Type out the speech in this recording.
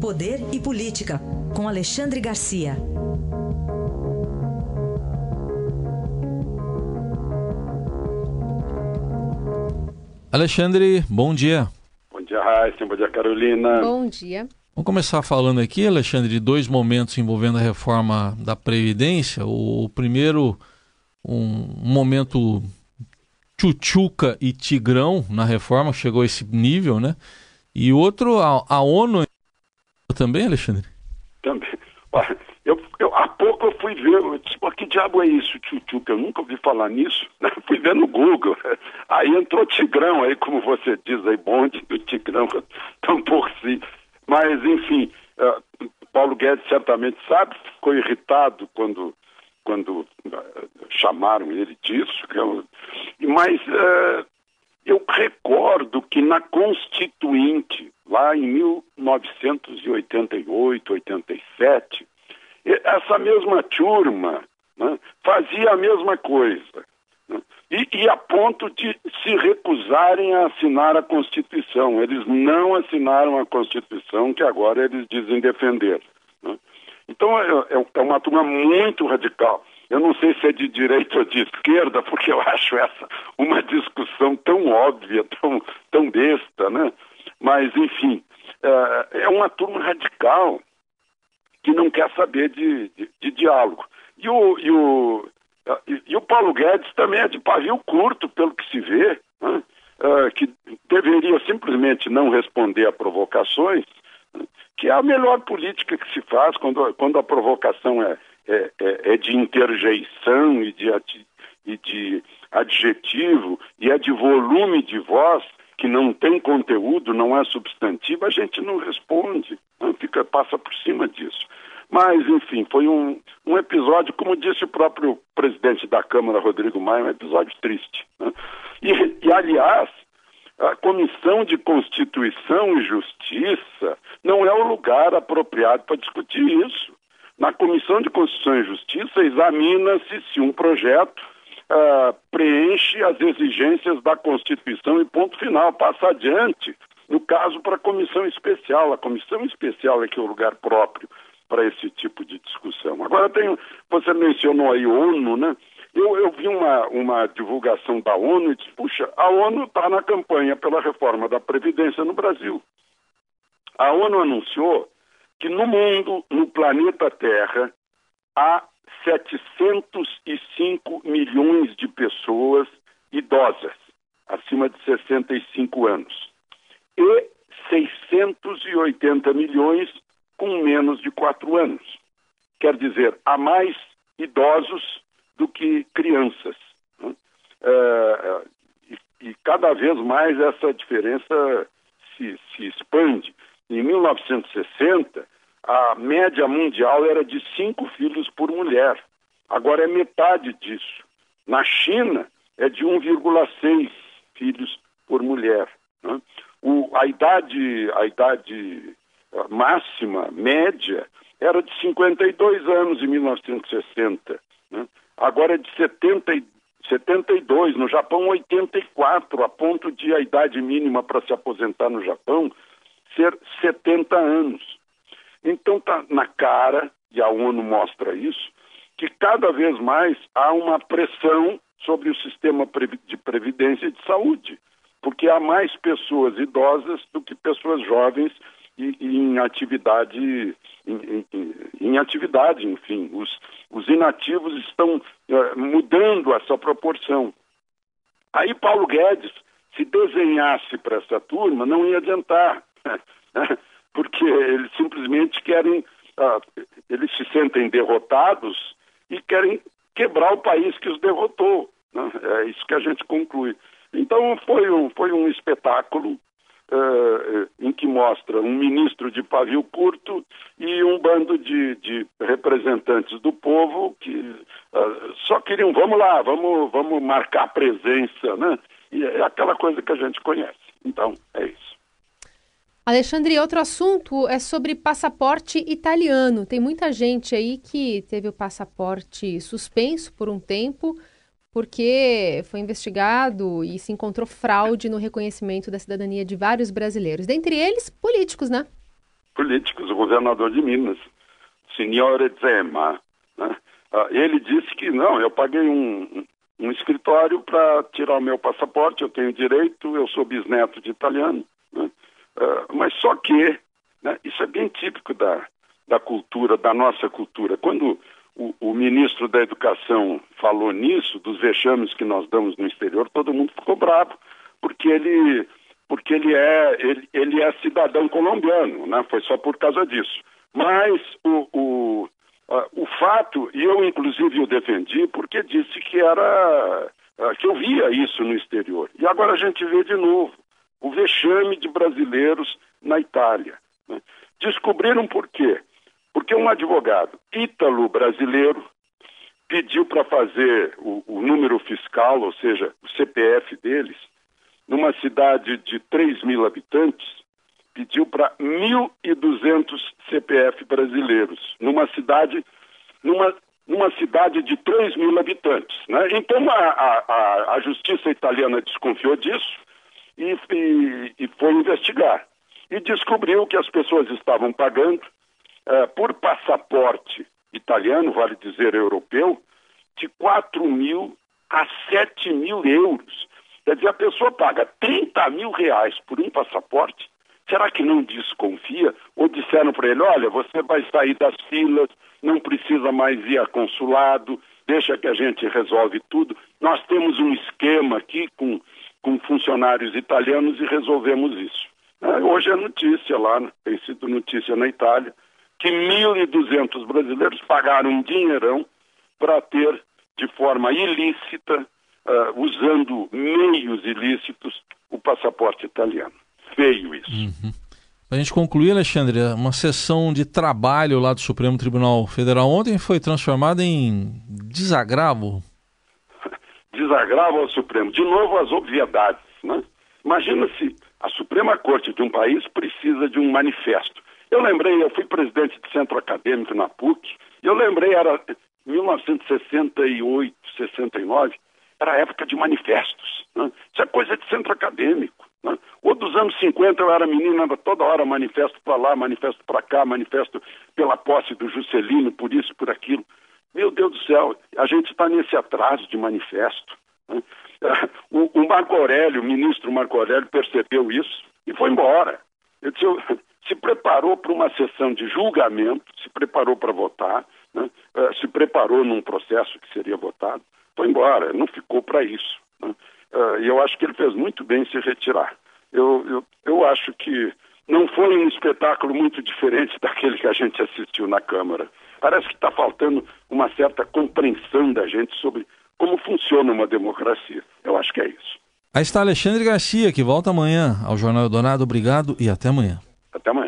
Poder e Política, com Alexandre Garcia. Alexandre, bom dia. Bom dia, Raíssa. Bom dia, Carolina. Bom dia. Vamos começar falando aqui, Alexandre, de dois momentos envolvendo a reforma da Previdência. O primeiro, um momento tchutchuca e tigrão na reforma, chegou a esse nível, né? E outro, a, a ONU também, Alexandre? Também. Eu, eu, há pouco eu fui ver, eu disse, que diabo é isso, tchutchuca? Eu nunca ouvi falar nisso. Né? Fui ver no Google. Aí entrou Tigrão, aí como você diz aí, bonde do Tigrão, tão por si. Mas, enfim, uh, Paulo Guedes certamente sabe, ficou irritado quando, quando uh, chamaram ele disso. Mas uh, eu recordo que na Constituinte, lá em 1988, 87, essa mesma turma né, fazia a mesma coisa. Né, e, e, a ponto de se recusarem a assinar a Constituição. Eles não assinaram a Constituição que agora eles dizem defender. Né. Então é, é, é uma turma muito radical. Eu não sei se é de direita ou de esquerda, porque eu acho essa uma discussão tão óbvia, tão, tão besta, né? Mas, enfim, é, é uma turma radical que não quer saber de, de, de diálogo. E o, e, o, e, o Paulo Guedes também é de pavio curto, pelo que se vê, né? uh, que deveria simplesmente não responder a provocações? Que é a melhor política que se faz quando, quando a provocação é, é, é, é de interjeição e de, e de adjetivo e é de volume de voz que não tem conteúdo, não é substantivo, a gente não responde, não fica, passa por cima disso. Mas, enfim, foi um, um episódio, como disse o próprio presidente da Câmara, Rodrigo Maia, um episódio triste. Né? E, e, aliás, a Comissão de Constituição e Justiça não é o lugar apropriado para discutir isso. Na Comissão de Constituição e Justiça examina-se se um projeto uh, preenche as exigências da Constituição e ponto final, passa adiante. No caso, para a comissão especial. A comissão especial é que é o lugar próprio para esse tipo de discussão. Agora tem, você mencionou aí ONU, né? Eu, eu vi uma, uma divulgação da ONU e disse, puxa, a ONU está na campanha pela reforma da Previdência no Brasil. A ONU anunciou que no mundo, no planeta Terra, há 705 milhões de pessoas idosas, acima de 65 anos, e 680 milhões com menos de 4 anos. Quer dizer, há mais idosos do que crianças. Né? É, e, e, cada vez mais essa diferença se, se expande. Em 1960, a média mundial era de cinco filhos por mulher. Agora é metade disso. Na China, é de 1,6 filhos por mulher. Né? O, a idade, a idade ah, máxima, média, era de 52 anos em 1960. Né? Agora é de 70, 72. No Japão, 84, a ponto de a idade mínima para se aposentar no Japão ser 70 anos. Então está na cara, e a ONU mostra isso, que cada vez mais há uma pressão sobre o sistema de previdência e de saúde, porque há mais pessoas idosas do que pessoas jovens e, e em atividade, em, em, em, atividade, enfim, os, os inativos estão é, mudando essa proporção. Aí Paulo Guedes, se desenhasse para essa turma, não ia adiantar. porque eles simplesmente querem, uh, eles se sentem derrotados e querem quebrar o país que os derrotou. Né? É isso que a gente conclui. Então foi um, foi um espetáculo uh, em que mostra um ministro de pavio curto e um bando de, de representantes do povo que uh, só queriam, vamos lá, vamos, vamos marcar presença, né? E é aquela coisa que a gente conhece. Então, é isso. Alexandre, outro assunto é sobre passaporte italiano. Tem muita gente aí que teve o passaporte suspenso por um tempo porque foi investigado e se encontrou fraude no reconhecimento da cidadania de vários brasileiros, dentre eles políticos, né? políticos, o governador de Minas, Signore Zema. Né? Ah, ele disse que não, eu paguei um, um escritório para tirar o meu passaporte, eu tenho direito, eu sou bisneto de italiano. Né? Uh, mas só que, né, isso é bem típico da, da cultura, da nossa cultura. Quando o, o, ministro da Educação falou nisso, dos vexames que nós damos no exterior, todo mundo ficou bravo, porque ele, porque ele, é, ele, ele é cidadão colombiano, né? foi só por causa disso. Mas o, o o fato, e eu inclusive o defendi, porque disse que era que eu via isso no exterior. E agora a gente vê de novo o vexame de brasileiros na Itália. Né? Descobriram por quê? Porque um advogado ítalo-brasileiro pediu para fazer o, o, número fiscal, ou seja, o CPF deles, numa cidade de 3 mil habitantes, pediu para 1.200 CPF brasileiros, numa cidade, numa, numa cidade de 3 mil habitantes. Né? Então a, a, a, justiça italiana desconfiou disso e, e, e, foi investigar. E descobriu que as pessoas estavam pagando por passaporte italiano, vale dizer europeu, de 4 mil a 7 mil euros. Quer dizer, a pessoa paga 30 mil reais por um passaporte Será que não desconfia? Ou disseram para ele: olha, você vai sair das filas, não precisa mais ir a consulado, deixa que a gente resolve tudo. Nós temos um esquema aqui com, com funcionários italianos e resolvemos isso. É, hoje é notícia lá, tem sido notícia na Itália, que 1.200 brasileiros pagaram um dinheirão para ter de forma ilícita, uh, usando meios ilícitos, o passaporte italiano feio isso. Uhum. a gente concluir, Alexandre, uma sessão de trabalho lá do Supremo Tribunal Federal ontem foi transformada em desagravo? desagravo ao Supremo. De novo, as obviedades. Né? Imagina se a Suprema Corte de um país precisa de um manifesto. Eu lembrei, eu fui presidente de centro acadêmico na PUC, eu lembrei, era 1968, 69, era época de manifestos. Né? Isso é coisa de centro acadêmico. Né? Ou dos anos 50 eu era menina, toda hora manifesto para lá, manifesto para cá, manifesto pela posse do Juscelino, por isso, por aquilo. Meu Deus do céu, a gente está nesse atraso de manifesto. Né? O, o, Marco Aurélio, o ministro Marco Aurélio, percebeu isso e foi embora. Ele disse, se preparou para uma sessão de julgamento, se preparou para votar, né? Eh, se preparou num processo que seria votado, foi embora, não ficou para isso. Né? Uh, e eu acho que ele fez muito bem em se retirar. Eu, eu, eu acho que não foi um espetáculo muito diferente daquele que a gente assistiu na Câmara. Parece que está faltando uma certa compreensão da gente sobre como funciona uma democracia. Eu acho que é isso. Aí está Alexandre Garcia, que volta amanhã ao Jornal Dourado. Obrigado e até amanhã. Потому,